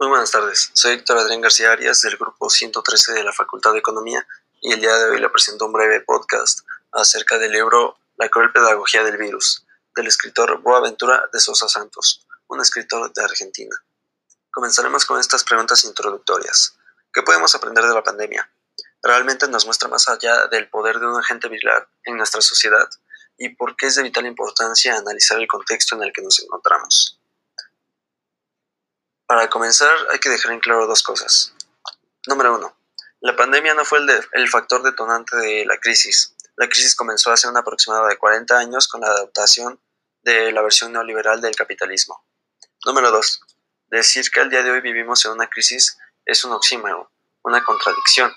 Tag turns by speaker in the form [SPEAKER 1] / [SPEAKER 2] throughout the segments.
[SPEAKER 1] Muy buenas tardes, soy Héctor Adrián García Arias del grupo 113 de la Facultad de Economía y el día de hoy le presento un breve podcast acerca del libro La cruel pedagogía del virus, del escritor Boaventura de Sosa Santos, un escritor de Argentina. Comenzaremos con estas preguntas introductorias. ¿Qué podemos aprender de la pandemia? ¿Realmente nos muestra más allá del poder de un agente viral en nuestra sociedad? ¿Y por qué es de vital importancia analizar el contexto en el que nos encontramos? Para comenzar, hay que dejar en claro dos cosas. Número uno, la pandemia no fue el, factor detonante de la crisis. La crisis comenzó hace un aproximado de 40 años con la adaptación de la versión neoliberal del capitalismo. Número dos, decir que al día de hoy vivimos en una crisis es un oxímoro, una contradicción.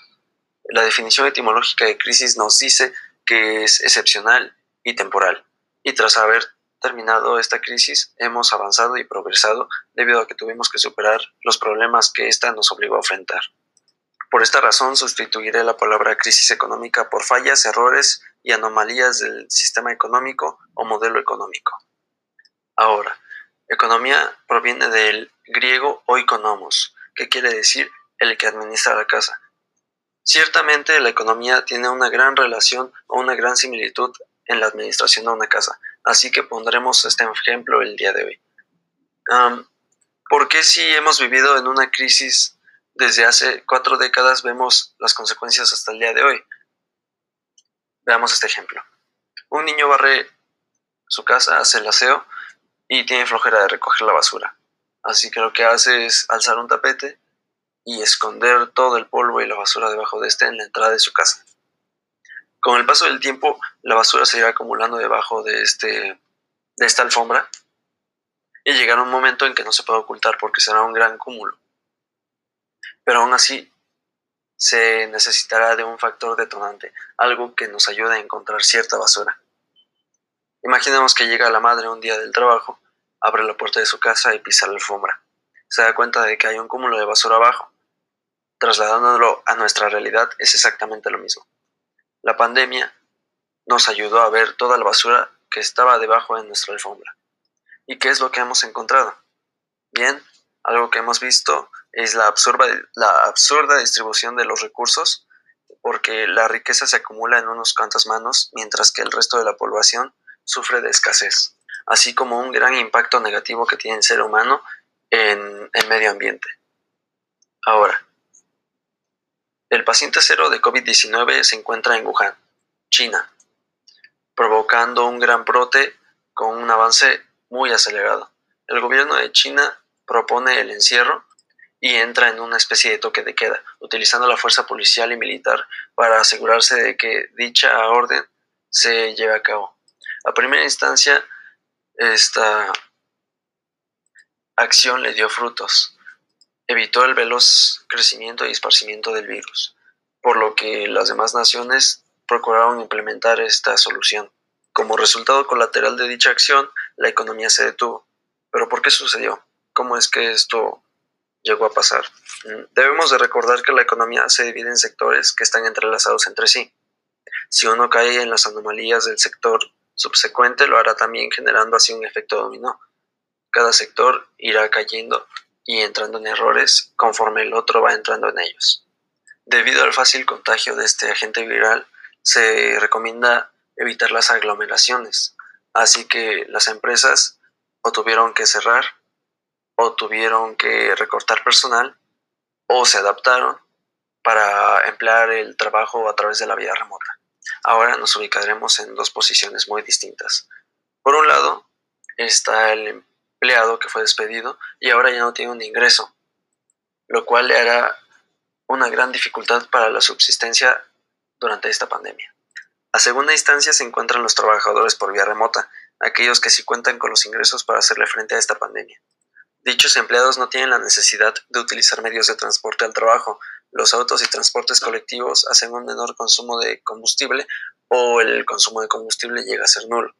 [SPEAKER 1] La definición etimológica de crisis nos dice que es excepcional y temporal. Y tras haber terminado esta crisis, hemos avanzado y progresado debido a que tuvimos que superar los problemas que ésta nos obligó a enfrentar. Por esta razón, sustituiré la palabra crisis económica por fallas, errores y anomalías del sistema económico o modelo económico. Ahora, economía proviene del griego oikonomos, que quiere decir el que administra la casa. Ciertamente la economía tiene una gran relación o una gran similitud en la administración de una casa, Así que pondremos este ejemplo el día de hoy. ¿Por qué si hemos vivido en una crisis desde hace cuatro décadas vemos las consecuencias hasta el día de hoy? Veamos este ejemplo. Un niño barre su casa, hace el aseo y tiene flojera de recoger la basura. Así que lo que hace es alzar un tapete y esconder todo el polvo y la basura debajo de este en la entrada de su casa. Con el paso del tiempo, la basura se irá acumulando debajo de, este, de esta alfombra y llegará un momento en que no se puede ocultar porque será un gran cúmulo. Pero aún así, se necesitará de un factor detonante, algo que nos ayude a encontrar cierta basura. Imaginemos que llega la madre un día del trabajo, abre la puerta de su casa y pisa la alfombra. Se da cuenta de que hay un cúmulo de basura abajo. Trasladándolo a nuestra realidad es exactamente lo mismo. La pandemia nos ayudó a ver toda la basura que estaba debajo de nuestra alfombra. ¿Y qué es lo que hemos encontrado? Bien, algo que hemos visto es la absurda, distribución de los recursos, porque la riqueza se acumula en unos cuantas manos, mientras que el resto de la población sufre de escasez, así como un gran impacto negativo que tiene el ser humano en el medio ambiente. Ahora, el paciente cero de COVID-19 se encuentra en Wuhan, China, provocando un gran brote con un avance muy acelerado. El gobierno de China propone el encierro y entra en una especie de toque de queda, utilizando la fuerza policial y militar para asegurarse de que dicha orden se lleve a cabo. A primera instancia, esta acción le dio frutos evitó el veloz crecimiento y esparcimiento del virus, por lo que las demás naciones procuraron implementar esta solución. Como resultado colateral de dicha acción, la economía se detuvo. ¿Pero por qué sucedió? ¿Cómo es que esto llegó a pasar? Mm, debemos de recordar que la economía se divide en sectores que están entrelazados entre sí. Si uno cae en las anomalías del sector subsecuente, lo hará también generando así un efecto dominó. Cada sector irá cayendo y entrando en errores conforme el otro va entrando en ellos. Debido al fácil contagio de este agente viral, se recomienda evitar las aglomeraciones, así que las empresas o tuvieron que cerrar, o tuvieron que recortar personal, o se adaptaron para emplear el trabajo a través de la vía remota. Ahora nos ubicaremos en dos posiciones muy distintas. Por un lado está el empleado que fue despedido y ahora ya no tiene un ingreso, lo cual le hará una gran dificultad para la subsistencia durante esta pandemia. A segunda instancia se encuentran los trabajadores por vía remota, aquellos que sí cuentan con los ingresos para hacerle frente a esta pandemia. Dichos empleados no tienen la necesidad de utilizar medios de transporte al trabajo. Los autos y transportes colectivos hacen un menor consumo de combustible o el consumo de combustible llega a ser nulo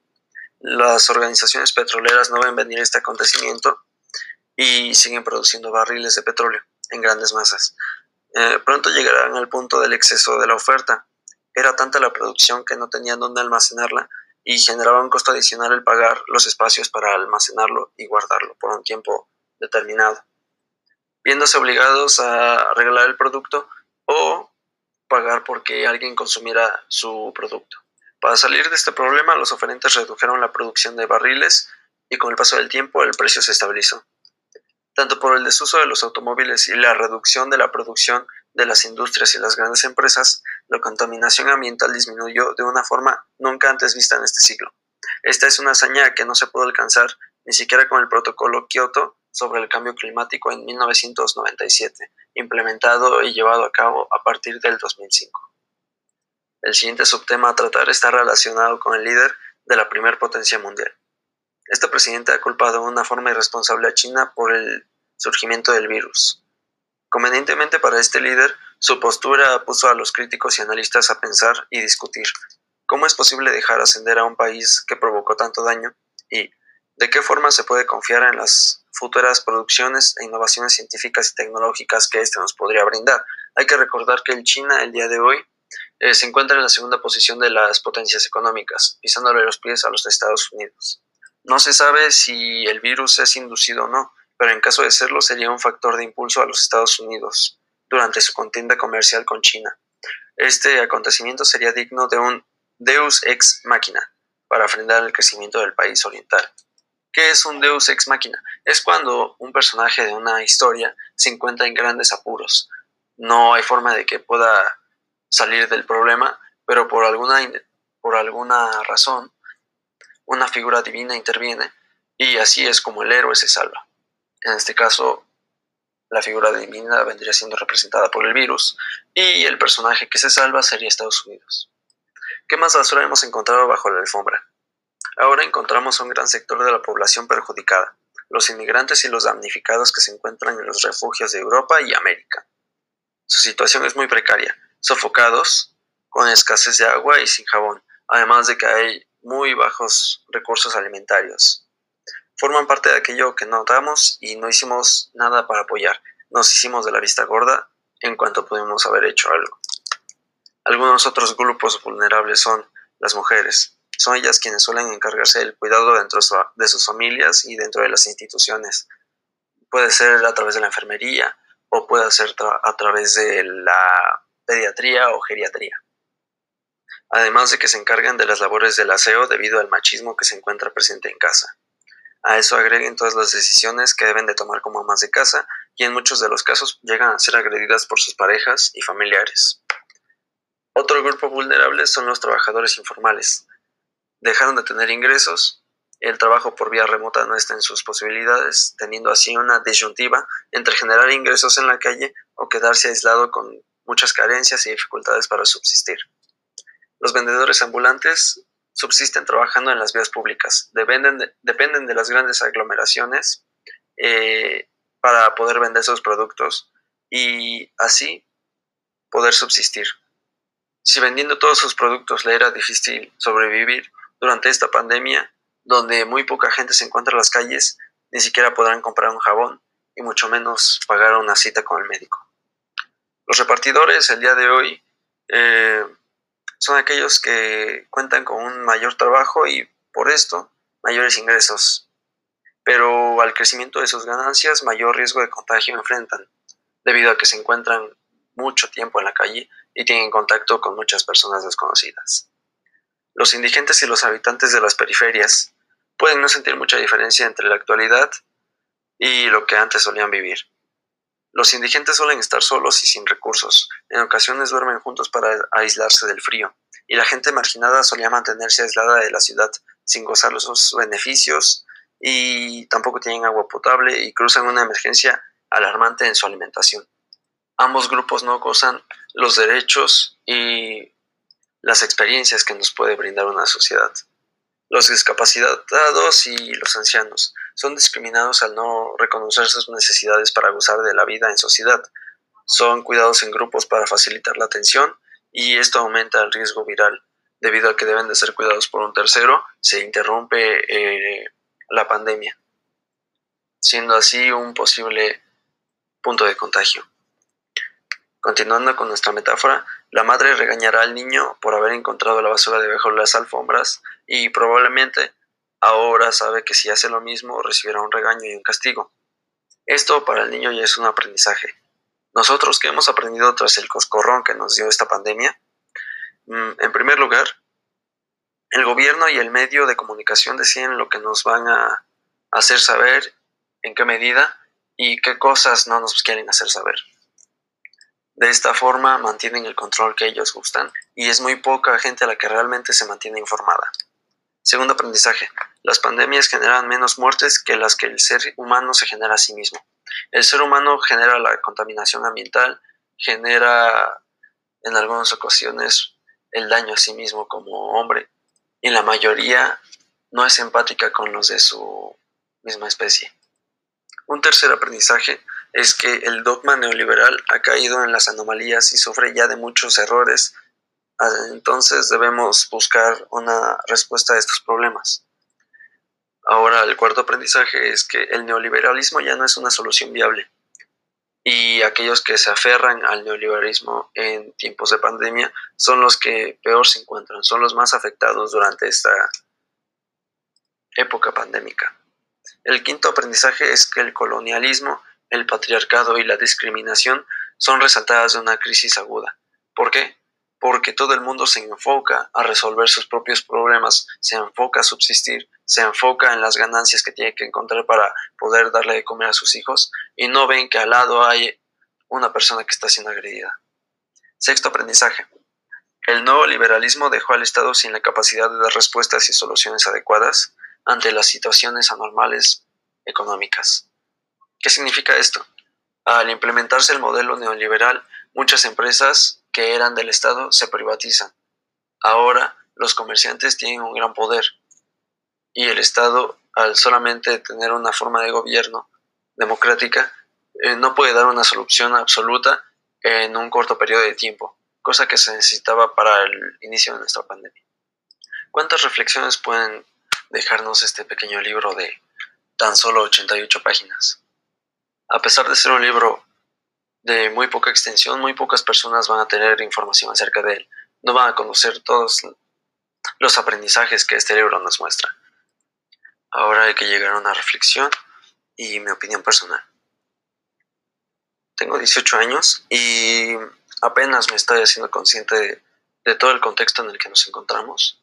[SPEAKER 1] las organizaciones petroleras no ven venir este acontecimiento y siguen produciendo barriles de petróleo en grandes masas. Eh, pronto llegarán al punto del exceso de la oferta. Era tanta la producción que no tenían dónde almacenarla y generaba un costo adicional el pagar los espacios para almacenarlo y guardarlo por un tiempo determinado. viéndose obligados a arreglar el producto o pagar porque alguien consumiera su producto. Para salir de este problema, los oferentes redujeron la producción de barriles y con el paso del tiempo el precio se estabilizó. Tanto por el desuso de los automóviles y la reducción de la producción de las industrias y las grandes empresas, la contaminación ambiental disminuyó de una forma nunca antes vista en este siglo. Esta es una hazaña que no se pudo alcanzar ni siquiera con el protocolo Kioto sobre el cambio climático en 1997, implementado y llevado a cabo a partir del 2005. El siguiente subtema a tratar está relacionado con el líder de la primer potencia mundial. Este presidente ha culpado de una forma irresponsable a China por el surgimiento del virus. Convenientemente para este líder, su postura puso a los críticos y analistas a pensar y discutir cómo es posible dejar ascender a un país que provocó tanto daño y de qué forma se puede confiar en las futuras producciones e innovaciones científicas y tecnológicas que éste nos podría brindar. Hay que recordar que el China el día de hoy eh, se encuentra en la segunda posición de las potencias económicas, pisándole los pies a los Estados Unidos. No se sabe si el virus es inducido o no, pero en caso de serlo sería un factor de impulso a los Estados Unidos durante su contienda comercial con China. Este acontecimiento sería digno de un deus ex machina para frenar el crecimiento del país oriental. ¿Qué es un deus ex machina? Es cuando un personaje de una historia se encuentra en grandes apuros. No hay forma de que pueda salir del problema, pero por alguna, por alguna razón una figura divina interviene y así es como el héroe se salva. En este caso, la figura divina vendría siendo representada por el virus y el personaje que se salva sería Estados Unidos. ¿Qué más basura hemos encontrado bajo la alfombra? Ahora encontramos un gran sector de la población perjudicada, los inmigrantes y los damnificados que se encuentran en los refugios de Europa y América. Su situación es muy precaria, sofocados, con escasez de agua y sin jabón, además de que hay muy bajos recursos alimentarios. Forman parte de aquello que notamos y no hicimos nada para apoyar. Nos hicimos de la vista gorda en cuanto pudimos haber hecho algo. Algunos otros grupos vulnerables son las mujeres. Son ellas quienes suelen encargarse del cuidado dentro de sus familias y dentro de las instituciones. Puede ser a través de la enfermería o puede ser a través de la pediatría o geriatría. Además de que se encargan de las labores del aseo debido al machismo que se encuentra presente en casa. A eso agreguen todas las decisiones que deben de tomar como amas de casa y en muchos de los casos llegan a ser agredidas por sus parejas y familiares. Otro grupo vulnerable son los trabajadores informales. Dejaron de tener ingresos, el trabajo por vía remota no está en sus posibilidades, teniendo así una disyuntiva entre generar ingresos en la calle o quedarse aislado con muchas carencias y dificultades para subsistir. Los vendedores ambulantes subsisten trabajando en las vías públicas, dependen de, dependen de las grandes aglomeraciones eh, para poder vender sus productos y así poder subsistir. Si vendiendo todos sus productos le era difícil sobrevivir durante esta pandemia, donde muy poca gente se encuentra en las calles, ni siquiera podrán comprar un jabón y mucho menos pagar una cita con el médico. Los repartidores el día de hoy eh, son aquellos que cuentan con un mayor trabajo y por esto mayores ingresos, pero al crecimiento de sus ganancias mayor riesgo de contagio enfrentan, debido a que se encuentran mucho tiempo en la calle y tienen contacto con muchas personas desconocidas. Los indigentes y los habitantes de las periferias pueden no sentir mucha diferencia entre la actualidad y lo que antes solían vivir. Los indigentes suelen estar solos y sin recursos, en ocasiones duermen juntos para aislarse del frío, y la gente marginada solía mantenerse aislada de la ciudad sin gozar los beneficios y tampoco tienen agua potable y cruzan una emergencia alarmante en su alimentación. Ambos grupos no gozan los derechos y las experiencias que nos puede brindar una sociedad. Los discapacitados y los ancianos son discriminados al no reconocer sus necesidades para gozar de la vida en sociedad. Son cuidados en grupos para facilitar la atención y esto aumenta el riesgo viral. Debido a que deben de ser cuidados por un tercero, se interrumpe eh, la pandemia, siendo así un posible punto de contagio. Continuando con nuestra metáfora, la madre regañará al niño por haber encontrado la basura debajo de las alfombras y probablemente ahora sabe que si hace lo mismo recibirá un regaño y un castigo. Esto para el niño ya es un aprendizaje. Nosotros que hemos aprendido tras el coscorrón que nos dio esta pandemia, mm, en primer lugar, el gobierno y el medio de comunicación deciden lo que nos van a hacer saber, en qué medida y qué cosas no nos quieren hacer saber. De esta forma mantienen el control que ellos gustan y es muy poca gente a la que realmente se mantiene informada. Segundo aprendizaje. Las pandemias generan menos muertes que las que el ser humano se genera a sí mismo. El ser humano genera la contaminación ambiental, genera en algunas ocasiones el daño a sí mismo como hombre y la mayoría no es empática con los de su misma especie. Un tercer aprendizaje es que el dogma neoliberal ha caído en las anomalías y sufre ya de muchos errores, entonces debemos buscar una respuesta a estos problemas. Ahora, el cuarto aprendizaje es que el neoliberalismo ya no es una solución viable y aquellos que se aferran al neoliberalismo en tiempos de pandemia son los que peor se encuentran, son los más afectados durante esta época pandémica. El quinto aprendizaje es que el colonialismo, el patriarcado y la discriminación son resaltadas de una crisis aguda. ¿Por qué? Porque todo el mundo se enfoca a resolver sus propios problemas, se enfoca a subsistir, se enfoca en las ganancias que tiene que encontrar para poder darle de comer a sus hijos y no ven que al lado hay una persona que está siendo agredida. Sexto aprendizaje. El nuevo liberalismo dejó al Estado sin la capacidad de dar respuestas y soluciones adecuadas ante las situaciones anormales económicas. ¿Qué significa esto? Al implementarse el modelo neoliberal, muchas empresas que eran del Estado se privatizan. Ahora los comerciantes tienen un gran poder y el Estado, al solamente tener una forma de gobierno democrática, eh, no puede dar una solución absoluta en un corto periodo de tiempo, cosa que se necesitaba para el inicio de nuestra pandemia. ¿Cuántas reflexiones pueden dejarnos este pequeño libro de tan solo 88 páginas. A pesar de ser un libro de muy poca extensión, muy pocas personas van a tener información acerca de él. No van a conocer todos los aprendizajes que este libro nos muestra. Ahora hay que llegar a una reflexión y mi opinión personal. Tengo 18 años y apenas me estoy haciendo consciente de, de todo el contexto en el que nos encontramos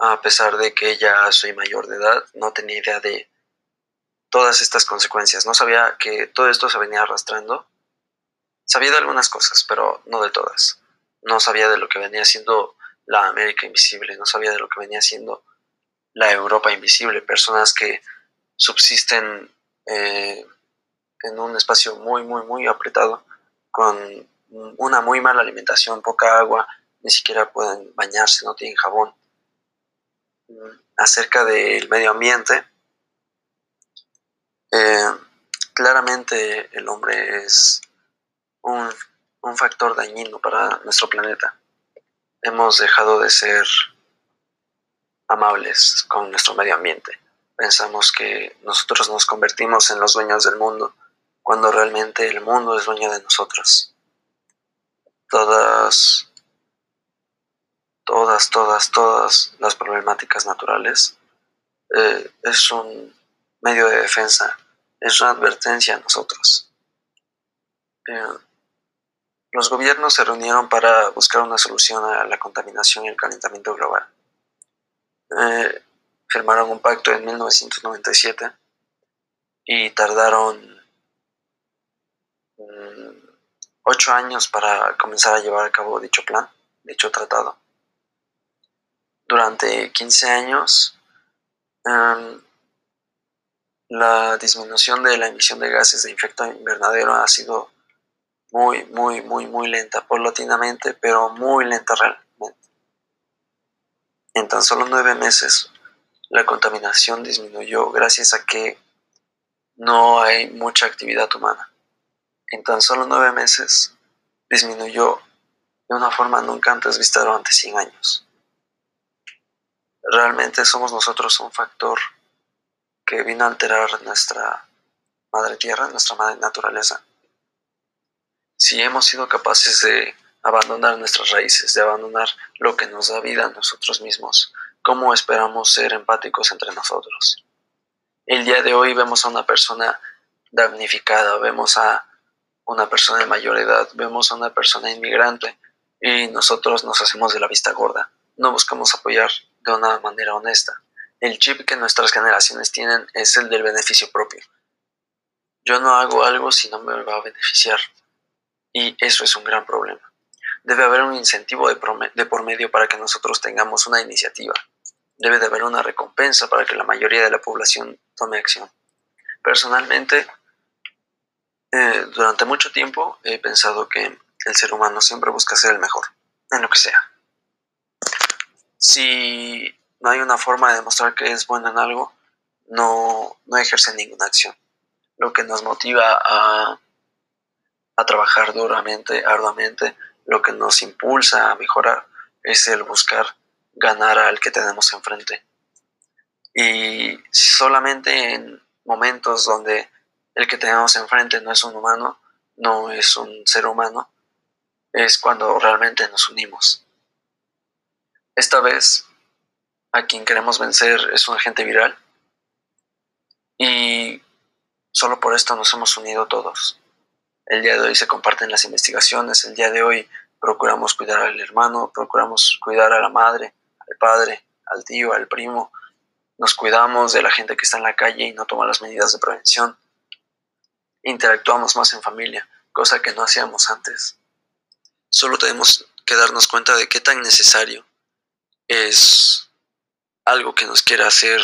[SPEAKER 1] a pesar de que ya soy mayor de edad, no tenía idea de todas estas consecuencias. No sabía que todo esto se venía arrastrando. Sabía de algunas cosas, pero no de todas. No sabía de lo que venía siendo la América invisible, no sabía de lo que venía siendo la Europa invisible, personas que subsisten eh, en un espacio muy, muy, muy apretado, con una muy mala alimentación, poca agua, ni siquiera pueden bañarse, no tienen jabón acerca del medio ambiente, eh, claramente el hombre es un, un factor dañino para nuestro planeta. Hemos dejado de ser amables con nuestro medio ambiente. Pensamos que nosotros nos convertimos en los dueños del mundo cuando realmente el mundo es dueño de nosotros. Todas todas, todas, todas las problemáticas naturales, eh, es un medio de defensa, es una advertencia a nosotros. Eh, los gobiernos se reunieron para buscar una solución a la contaminación y el calentamiento global. Eh, firmaron un pacto en 1997 y tardaron mm, ocho años para comenzar a llevar a cabo dicho plan, dicho tratado durante 15 años em, la disminución de la emisión de gases de efecto invernadero ha sido muy, muy, muy, muy lenta, paulatinamente, pero muy lenta realmente. En tan solo nueve meses, la contaminación disminuyó gracias a que no hay mucha actividad humana. En tan solo nueve meses, disminuyó de una forma nunca antes vista durante 100 años realmente somos nosotros un factor que vino a alterar nuestra madre tierra, nuestra madre naturaleza. Si hemos sido capaces de abandonar nuestras raíces, de abandonar lo que nos da vida a nosotros mismos, ¿cómo esperamos ser empáticos entre nosotros? El día de hoy vemos a una persona damnificada, vemos a una persona de mayor edad, vemos a una persona inmigrante y nosotros nos hacemos de la vista gorda. No buscamos apoyar de una manera honesta. El chip que nuestras generaciones tienen es el del beneficio propio. Yo no hago algo si no me va a beneficiar. Y eso es un gran problema. Debe haber un incentivo de, por medio para que nosotros tengamos una iniciativa. Debe de haber una recompensa para que la mayoría de la población tome acción. Personalmente, eh, durante mucho tiempo he pensado que el ser humano siempre busca ser el mejor, en lo que sea. Si no hay una forma de demostrar que es bueno en algo, no, no ejerce ninguna acción. Lo que nos motiva a, a trabajar duramente, arduamente, lo que nos impulsa a mejorar es el buscar ganar al que tenemos enfrente. Y solamente en momentos donde el que tenemos enfrente no es un humano, no es un ser humano, es cuando realmente nos unimos. Esta vez, a quien queremos vencer es un agente viral y solo por esto nos hemos unido todos. El día de hoy se comparten las investigaciones, el día de hoy procuramos cuidar al hermano, procuramos cuidar a la madre, al padre, al tío, al primo, nos cuidamos de la gente que está en la calle y no toma las medidas de prevención. Interactuamos más en familia, cosa que no hacíamos antes. Solo tenemos que darnos cuenta de qué tan necesario es algo que nos quiera hacer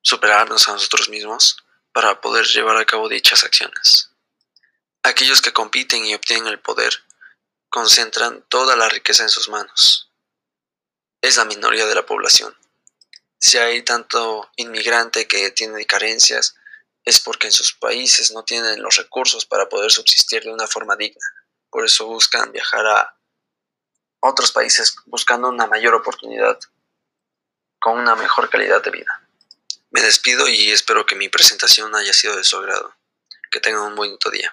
[SPEAKER 1] superarnos a nosotros mismos para poder llevar a cabo dichas acciones. Aquellos que compiten y obtienen el poder concentran toda la riqueza en sus manos. Es la minoría de la población. Si hay tanto inmigrante que tiene carencias, es porque en sus países no tienen los recursos para poder subsistir de una forma digna. Por eso buscan viajar a otros países buscando una mayor oportunidad con una mejor calidad de vida. Me despido y espero que mi presentación haya sido de su agrado. Que tengan un bonito día.